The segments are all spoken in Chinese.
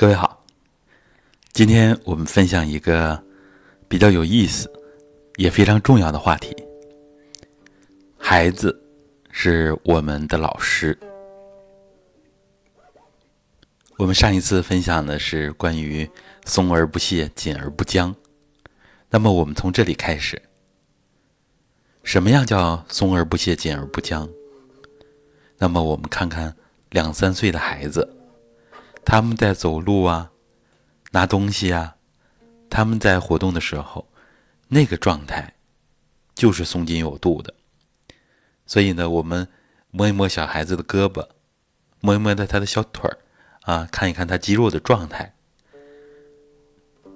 各位好，今天我们分享一个比较有意思也非常重要的话题。孩子是我们的老师。我们上一次分享的是关于松而不懈，紧而不僵。那么我们从这里开始，什么样叫松而不懈，紧而不僵？那么我们看看两三岁的孩子。他们在走路啊，拿东西啊，他们在活动的时候，那个状态就是松紧有度的。所以呢，我们摸一摸小孩子的胳膊，摸一摸他他的小腿儿啊，看一看他肌肉的状态。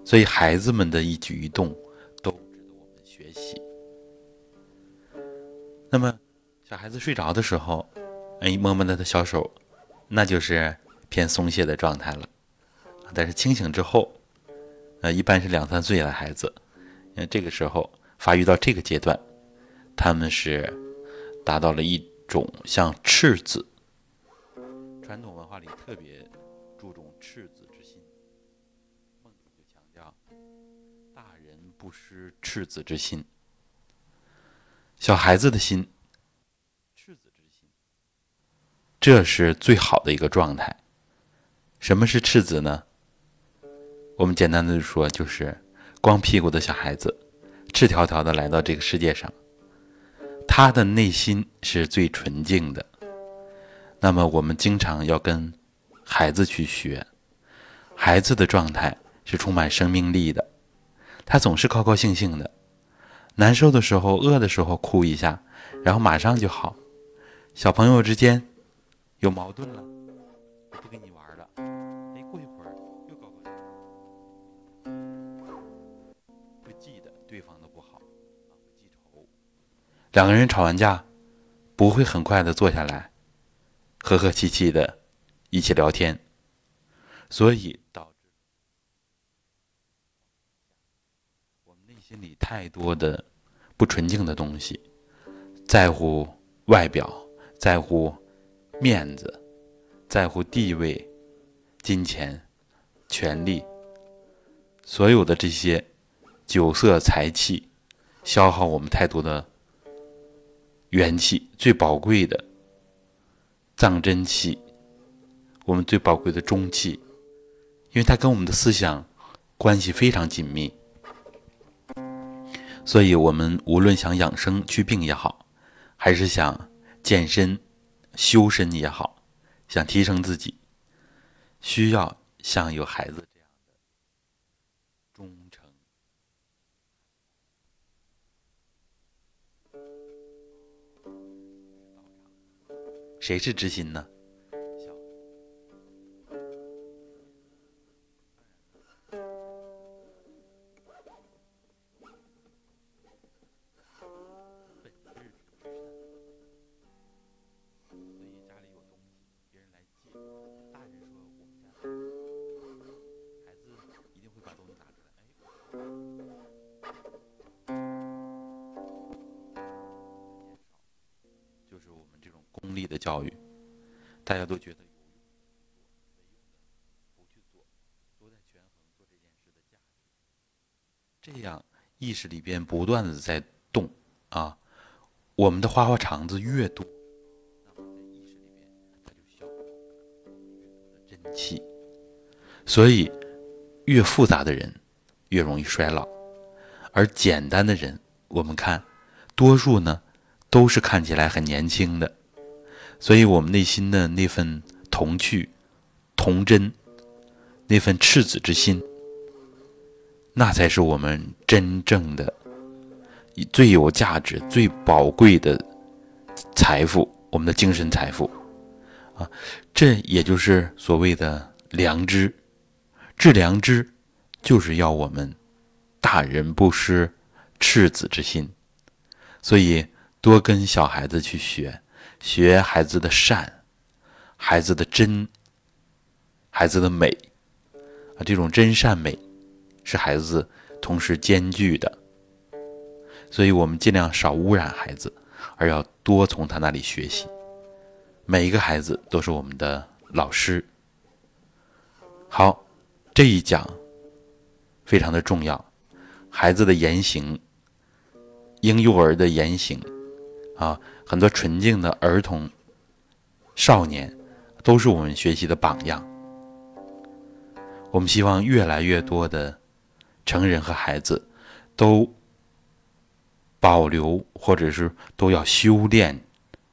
所以孩子们的一举一动都值得我们学习。那么，小孩子睡着的时候，哎，摸摸他的小手，那就是。偏松懈的状态了，但是清醒之后，呃，一般是两三岁的孩子，因为这个时候发育到这个阶段，他们是达到了一种像赤子。传统文化里特别注重赤子之心，孟子就强调大人不失赤子之心，小孩子的心，赤子之心，这是最好的一个状态。什么是赤子呢？我们简单的说，就是光屁股的小孩子，赤条条的来到这个世界上，他的内心是最纯净的。那么，我们经常要跟孩子去学，孩子的状态是充满生命力的，他总是高高兴兴的，难受的时候、饿的时候哭一下，然后马上就好。小朋友之间有矛盾了。两个人吵完架，不会很快的坐下来，和和气气的一起聊天，所以导致我们内心里太多的不纯净的东西，在乎外表，在乎面子，在乎地位、金钱、权力，所有的这些酒色财气，消耗我们太多的。元气最宝贵的藏真气，我们最宝贵的中气，因为它跟我们的思想关系非常紧密，所以我们无论想养生祛病也好，还是想健身修身也好，想提升自己，需要像有孩子。谁是知心呢？力的教育，大家都觉得有用，不去做，都在权衡做这件事的价值。这样意识里边不断的在动啊，我们的花花肠子越多，那么在意识里边它就消耗越真气。所以越复杂的人越容易衰老，而简单的人，我们看多数呢都是看起来很年轻的。所以，我们内心的那份童趣、童真，那份赤子之心，那才是我们真正的、最有价值、最宝贵的财富——我们的精神财富。啊，这也就是所谓的良知。治良知，就是要我们大人不失赤子之心。所以，多跟小孩子去学。学孩子的善，孩子的真，孩子的美，啊，这种真善美是孩子同时兼具的，所以我们尽量少污染孩子，而要多从他那里学习。每一个孩子都是我们的老师。好，这一讲非常的重要，孩子的言行，婴幼儿的言行，啊，很多纯净的儿童、少年，都是我们学习的榜样。我们希望越来越多的成人和孩子都保留，或者是都要修炼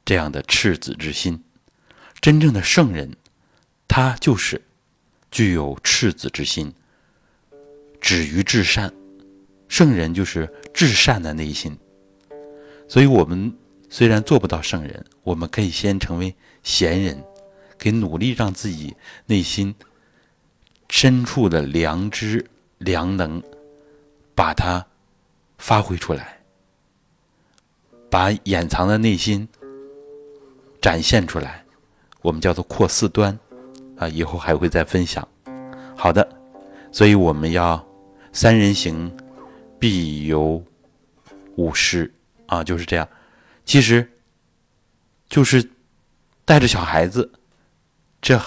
这样的赤子之心。真正的圣人，他就是具有赤子之心，止于至善。圣人就是至善的内心。所以，我们虽然做不到圣人，我们可以先成为贤人，可以努力让自己内心。深处的良知、良能，把它发挥出来，把掩藏的内心展现出来，我们叫做扩四端，啊，以后还会再分享。好的，所以我们要三人行，必有五师啊，就是这样。其实，就是带着小孩子，这。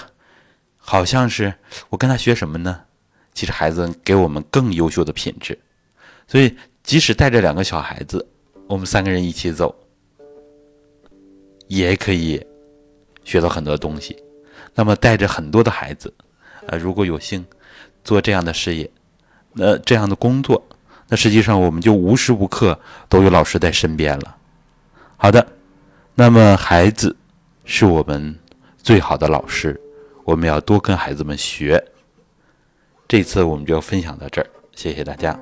好像是我跟他学什么呢？其实孩子给我们更优秀的品质，所以即使带着两个小孩子，我们三个人一起走，也可以学到很多东西。那么带着很多的孩子，呃，如果有幸做这样的事业，那这样的工作，那实际上我们就无时无刻都有老师在身边了。好的，那么孩子是我们最好的老师。我们要多跟孩子们学。这次我们就分享到这儿，谢谢大家。